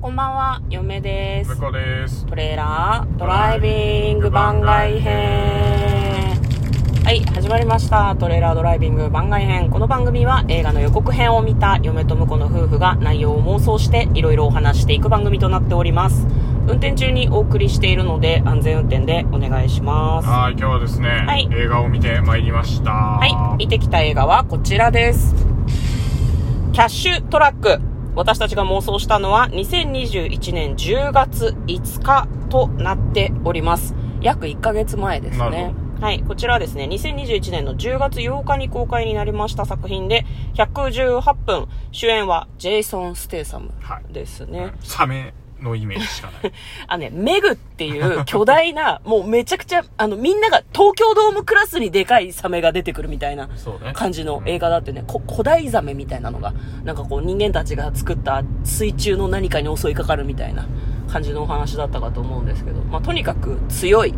こんばんは、嫁ですです。トレーラードライビング番外編。はい、始まりました。トレーラードライビング番外編。この番組は映画の予告編を見た嫁と婿の夫婦が内容を妄想していろいろお話していく番組となっております。運転中にお送りしているので安全運転でお願いします。はい、今日はですね、はい映画を見てまいりました。はい、見てきた映画はこちらです。キャッシュトラック。私たちが妄想したのは2021年10月5日となっております。約1ヶ月前ですね。はい、こちらはですね、2021年の10月8日に公開になりました作品で、118分、主演はジェイソン・ステイサムはいですね。サメのイメージしかない。あのね、メグっていう巨大な、もうめちゃくちゃ、あの、みんなが東京ドームクラスにでかいサメが出てくるみたいな。感じの映画だってね、こ古代ザメみたいなのが、なんかこう人間たちが作った水中の何かに襲いかかるみたいな感じのお話だったかと思うんですけど、まあとにかく強い、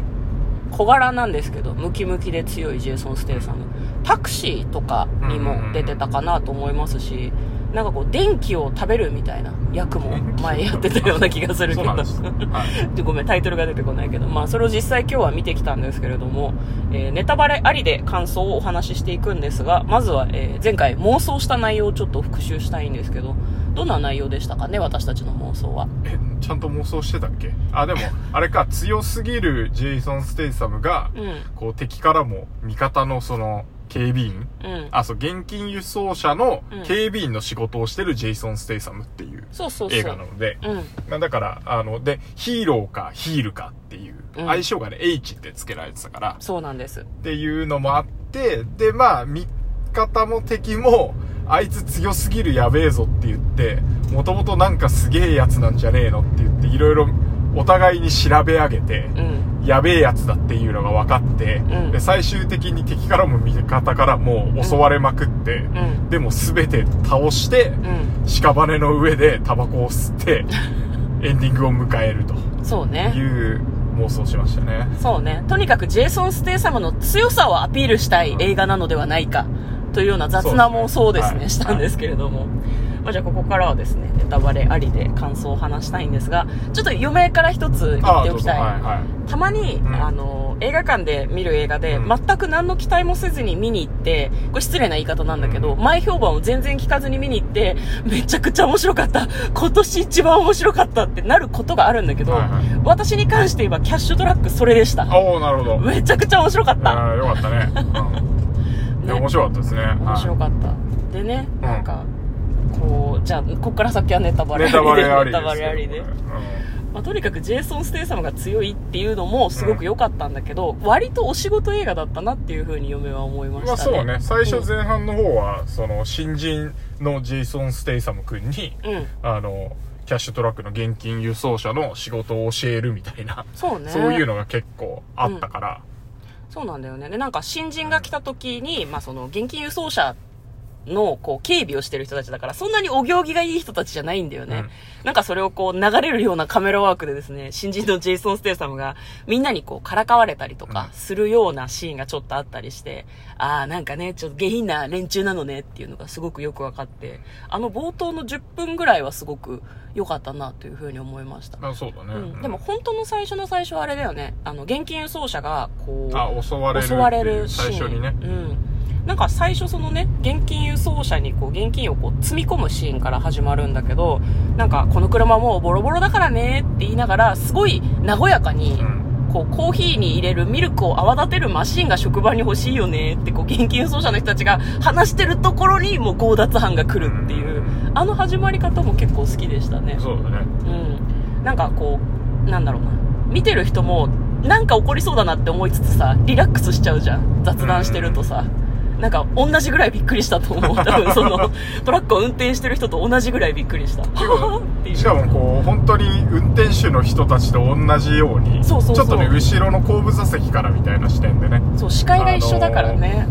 小柄なんですけど、ムキムキで強いジェイソン・ステイサム。タクシーとかにも出てたかなと思いますし、なんかこう電気を食べるみたいな役も前やってたような気がするけど。はい。でごめん、タイトルが出てこないけど、まあ、それを実際今日は見てきたんですけれども、えーネタバレありで感想をお話ししていくんですが、まずは、えー前回妄想した内容をちょっと復習したいんですけど、どんな内容でしたかね、私たちの妄想は。え、ちゃんと妄想してたっけ？あ、でも、あれか、強すぎるジェイソン・ステイサムが、うん、こう敵からも味方のその、警備員？うん。あ、そう、現金輸送車のうん警備員の仕事をしてるジェイソン・ステイサムっていう。映画なので、うん。まあだから、あの、で、ヒーローかヒールかっていう、うん愛称がね、H って付けられてたから、そうなんです。っていうのもあって、で、まあ、味方も敵も、あいつ強すぎるやべえぞって言って、もともとなんかすげえやつなんじゃねえのって言って、いろいろお互いに調べ上げて、うん。やべえやつだっていうのが分かって、うんで、最終的に敵からも味方からも襲われまくって、うん。でも全て倒して、うん。屍の上でタバコを吸って、エンディングを迎えるとそうね。いう妄想をしましたね。そうね。とにかくジェイソン・ステイサムの強さをアピールしたい映画なのではないか、というような雑な妄想をですね、そうですねしたんですけれども。まあ、じゃあここからはですね、ネタバレありで感想を話したいんですが、ちょっと嫁から一つ言っておきたい。はいはい。たまに、うんあの、映画館で見る映画で、うん全く何の期待もせずに見に行って、これ失礼な言い方なんだけど、うん前評判を全然聞かずに見に行って、めちゃくちゃ面白かった。今年一番面白かったってなることがあるんだけど、はいはい私に関して言えばキャッシュトラックそれでした。おおなるほど。めちゃくちゃ面白かった。ああ、よかったね。ね面白かったですね。面白かった。でね、うんなんか、こう、じゃあ、こっから先はネタバレネタバレありネタ。バレありで。うんまあ、とにかくジェイソン・ステイサムが強いっていうのもすごく良かったんだけど、割とお仕事映画だったなっていうふうに嫁は思いましたね。まあそうね、最初うん前半の方は、その、新人のジェイソン・ステイサム君に、うん。あの、キャッシュトラックの現金輸送車の仕事を教えるみたいな、そうね。そういうのが結構あったから、そうなんだよね。で、なんか新人が来た時に、まあその現金輸送車のこう警備をしてる人たちだから、そんなにお行儀がいい人たちじゃないんだよね。うんなんかそれをこう流れるようなカメラワークでですね、新人のジェイソン・ステイサムがみんなにこうからかわれたりとかうんするようなシーンがちょっとあったりして、ああ、なんかね、ちょっと下品な連中なのねっていうのがすごくよく分かって、あの冒頭の10分ぐらいはすごく良かったなというふうに思いました。まあそうだね。うん、でも本当の最初の最初はあれだよね。あの、現金輸送車がこう、あ、襲われる。襲われるシーン最初にね。うんなんか最初そのね現金輸送車にこう現金をこう積み込むシーンから始まるんだけどなんかこの車もうボロボロだからねって言いながらすごい和やかにうん。こうコーヒーに入れるミルクを泡立てるマシンが職場に欲しいよねってこう現金輸送車の人たちが話してるところにもう強奪犯が来るっていうあの始まり方も結構好きでしたね。そうだね。うん、なんかこうなんだろうな。見てる人もなんか起こりそうだなって思いつつさリラックスしちゃうじゃん。雑談してるとさ、なんか同じぐらいびっくりしたと思う。多分その トラックを運転してる人と同じぐらいびっくりした。しかもこう、本当に運転手の人たちと同じように、ちょっとね、後ろの後部座席からみたいな視点でね、そう視界が一緒だからね、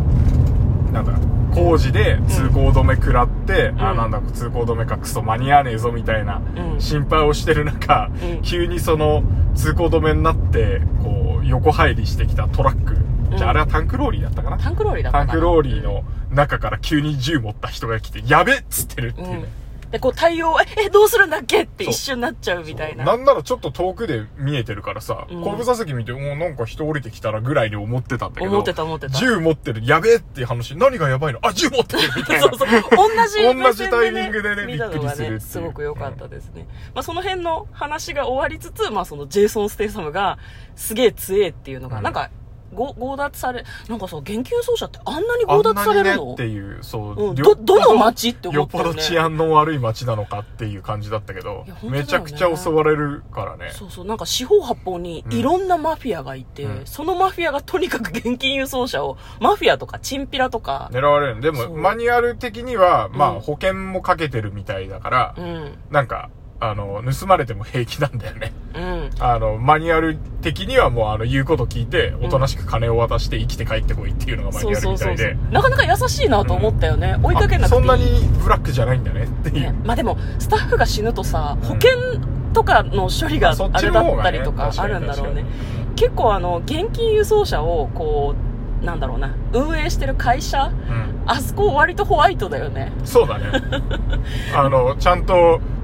なんだ、工事で通行止め食らって、あ、うん。なんだ、通行止めかクソ間に合わねえぞみたいなうん。心配をしてる中、うん。急にその通行止めになって、こう、横入りしてきたトラック、じゃああれはタンクローリーだったかなタンクローリーだったタンクローリーの中から急に銃持った人が来て、やべっつってるっていうね。で、こう対応、え、え、どうするんだっけって一瞬なっちゃうみたいな。なんならちょっと遠くで見えてるからさ、うん後部座席見て、もうなんか人降りてきたらぐらいに思ってたんだけど。思ってた思ってた銃持ってる、やべえっていう話、何がやばいの？あ、銃持ってるみたいな。そうそう。同じね、同じタイミングでね見たのがびっくりするね、すごく良かったですね。まあその辺の話が終わりつつ、まあそのジェイソン・ステイサムがすげえ強えっていうのが、うんなんか、ご強奪され、なんかさ、現金輸送車ってあんなに強奪されるの？っていう、そう。うん、よど、どの街って思よっぽったよね。ど治安の悪い街なのかっていう感じだったけどねめちゃくちゃ襲われるからね。そうそう、なんか四方八方にいろんなマフィアがいて、うんそのマフィアがとにかく現金輸送車を、マフィアとかチンピラとか、狙われる。でも、マニュアル的には、まあ、うん保険もかけてるみたいだから、うん、なんか、あの、盗まれても平気なんだよね。うん。あの、マニュアル的にはもう、あの、言うこと聞いて、おとなしく金を渡して生きて帰ってこいっていうのがマニュアルそうそうそうみたいで。なかなか優しいなと思ったよね。追いかけなくてそんなにブラックじゃないんだねっていう。ね、まあでも、スタッフが死ぬとさ、うん保険とかの処理があれだったりとかあるんだろうね確か。結構あの、現金輸送車を、こう、なんだろうな、運営してる会社、うんあそこ割とホワイトだよね。そうだね。あの、ちゃんと、じ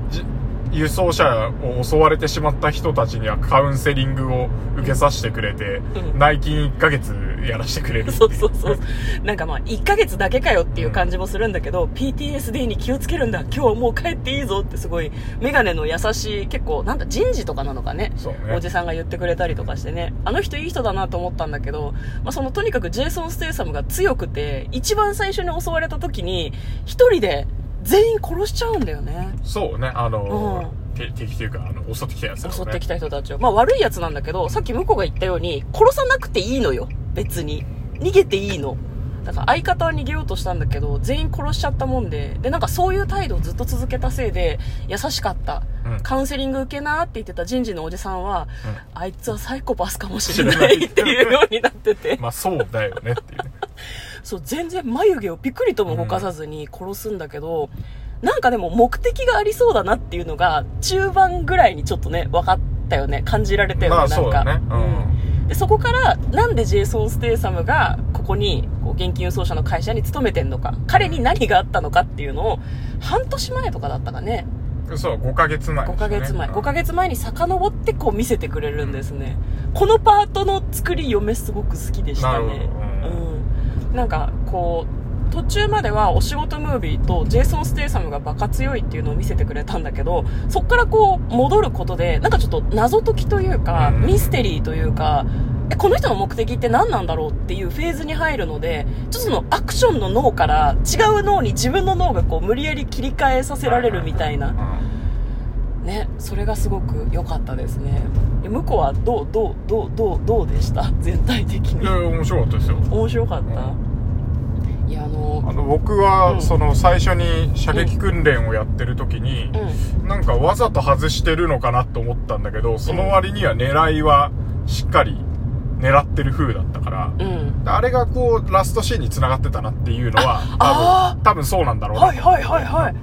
輸送車を襲われてしまった人たちにはカウンセリングを受けさせてくれて、うん内勤1ヶ月やらせてくれるっていそうそうそう。なんかまあ、1ヶ月だけかよっていう感じもするんだけど、PTSD に気をつけるんだ、今日はもう帰っていいぞってすごい、メガネの優しい、結構、なんだ、人事とかなのかね。ねおじさんが言ってくれたりとかしてね。あの人いい人だなと思ったんだけど、まあそのとにかくジェイソン・ステイサムが強くて、一番最初に襲われた時に、一人で全員殺しちゃうんだよね。そうね、あの、て敵というか、あの、襲ってきたやつね襲ってきた人たちを。まあ悪いやつなんだけど、さっき向こうが言ったように、殺さなくていいのよ。別に。逃げていいの。だから相方は逃げようとしたんだけど、全員殺しちゃったもんで、で、なんかそういう態度をずっと続けたせいで、優しかった。うんカウンセリング受けなって言ってた人事のおじさんは、うんあいつはサイコパスかもしれないっていうようになってて、まあそうだよねっていうね。そう、全然眉毛をピクリとも動かさずに殺すんだけど、なんかでも目的がありそうだなっていうのが、中盤ぐらいにちょっとね、分かったよね。感じられたよね、まあなんか。そうだね。うん。でそこからなんでジェイソン・ステイサムがここにこう現金輸送車の会社に勤めてんのか彼に何があったのかっていうのを半年前とかだったかねそう、5ヶ月前、5ヶ月前5ヶ月。月前に遡ってこう見せてくれるんですねこのパートの作り嫁すごく好きでしたなるねなんかこう途中まではお仕事ムービーとジェイソン・ステイサムがバカ強いっていうのを見せてくれたんだけどそっからこう戻ることでなんかちょっと謎解きというかうん。ミステリーというかえこの人の目的って何なんだろうっていうフェーズに入るのでちょっとそのアクションの脳から違う脳に自分の脳がこう無理やり切り替えさせられるみたいなねそれがすごく良かったですね。え向こうはどうどうどうどうどうでした？全体的に。いや、面白かったですよ。面白かった、いやあのあの、僕うは、ん。その、最初に射撃訓練をやってる時に、うん。なんかわざと外してるのかなと思ったんだけど、その割には狙いはしっかり狙ってる風だったから、うん。あれがこう、ラストシーンに繋がってたなっていうのは、あ多分、多分そうなんだろうな。はいはいはいはい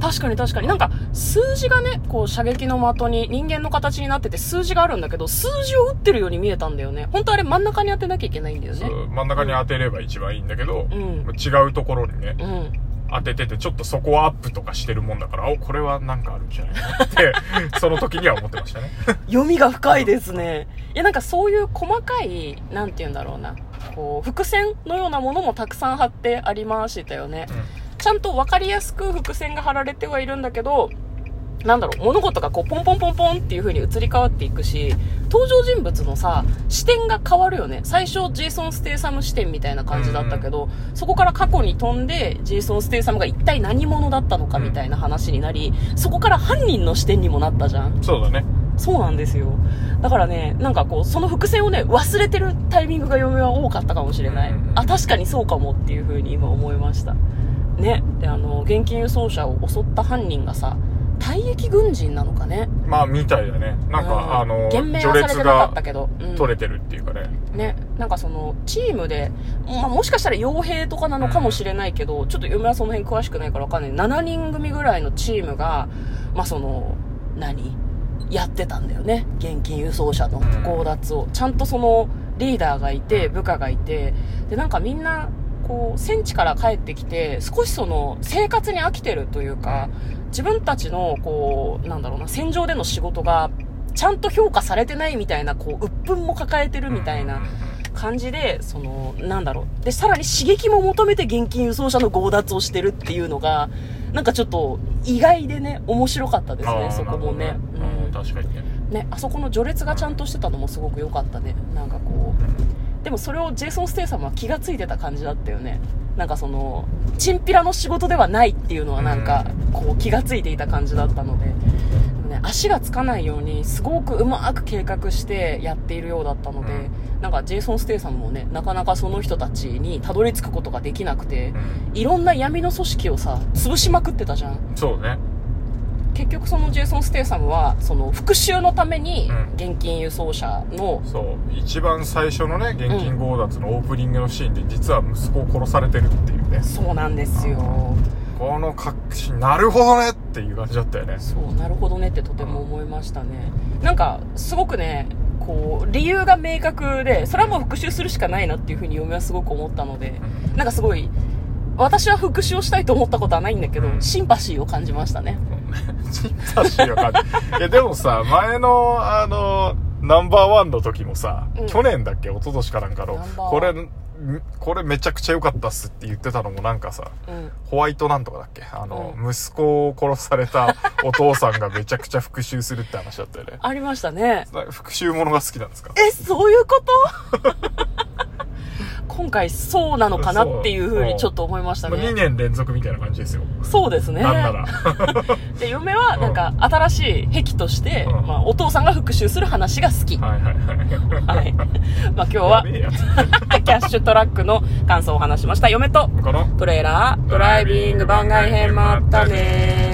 確かに確かに。なんか数字がねこう射撃の的に人間の形になってて数字があるんだけど数字を打ってるように見えたんだよね。本当あれ真ん中に当てなきゃいけないんだよね。真ん中に当てれば一番いいんだけど、うん。違うところにね、うん。当ててて、ちょっとそこをアップとかしてるもんだから、お、これはなんかあるんじゃないかなって、その時には思ってましたね。読みが深いですね。いやなんかそういう細かいなんて言うんだろうな。こう伏線のようなものもたくさん貼ってありましたよね、ちゃんと分かりやすく伏線が貼られてはいるんだけど、なんだろう、物事がこう、ポンポンポンポンっていう風に移り変わっていくし、登場人物のさ、視点が変わるよね。最初、ジェイソン・ステイサム視点みたいな感じだったけど、そこから過去に飛んで、ジェイソン・ステイサムが一体何者だったのかみたいな話になり、そこから犯人の視点にもなったじゃん。そうだね。そうなんですよ。だからね、なんかこう、その伏線をね、忘れてるタイミングが嫁は多かったかもしれない。うんあ、確かにそうかもっていう風に今思いました。ね。で、あの、現金輸送車を襲った犯人がさ、退役軍人なのかね？まあ、みたいだね。なんうか、あの、序列はされてなかがったけど。うん取れてるっていうかね。ね、なんかその、チームで、まあ、もしかしたら傭兵とかなのかもしれないけど、ちょっと嫁はその辺詳しくないからわかんない。7人組ぐらいのチームが、まあその、何？やってたんだよね。現金輸送車の強奪を。ちゃんとその、リーダーがいて、部下がいて、で、なんかみんな、こう、戦地から帰ってきて、少しその、生活に飽きてるというか、自分たちの、こう、なんだろうな、戦場での仕事が、ちゃんと評価されてないみたいな、こう、鬱憤も抱えてるみたいな感じで、その、なんだろう。で、さらに刺激も求めて現金輸送車の強奪をしてるっていうのが、なんかちょっと意外でね、面白かったですね、そこもねうん確かにねね、あそこの序列がちゃんとしてたのもすごく良かったね。なんかこう。でもそれをジェイソン・ステイサムは気がついてた感じだったよね。なんかその、チンピラの仕事ではないっていうのはなんか、こう気がついていた感じだったので、ね、足がつかないようにすごくうまく計画してやっているようだったので、うん。なんかジェイソン・ステイサムもね、なかなかその人たちにたどり着くことができなくて、うん。いろんな闇の組織をさ、潰しまくってたじゃん。そうね結局そのジェイソン・ステイサムはその復讐のためにうん。現金輸送車の、そう。一番最初のね現金強奪のオープニングのシーンで実は息子を殺されてるっていうね。そうなんですよ。この確信なるほどねっていう感じだったよね。そうなるほどねってとても思いましたね。なんかすごくねこう理由が明確でそれはもう復讐するしかないなっていうふうに嫁はすごく思ったのでなんかすごい私は復讐をしたいと思ったことはないんだけど、うん。シンパシーを感じましたね いやでもさ前のあのナンバーワンの時もさ、うん。去年だっけ？一昨年かなんかの。ナンバーワン。これんこれめちゃくちゃ良かったっすって言ってたのもなんかさうん。ホワイトなんとかだっけ？あの、う息子を殺された お父さんがめちゃくちゃ復讐するって話だったよね。ありましたね。復讐ものが好きなんですか？えそういうこと？今回そうなのかなっていうふうにちょっと思いましたまあ2ね年連続みたいな感じですよ、そうですね。なんなら。で嫁はなんか新しい癖として、うん。まあ、お父さんが復讐する話が好き、はいはいはい。はい。まあ今日やは、キャッシュトラックの感想を話しました。嫁とトレーラードライビング番外編もあったね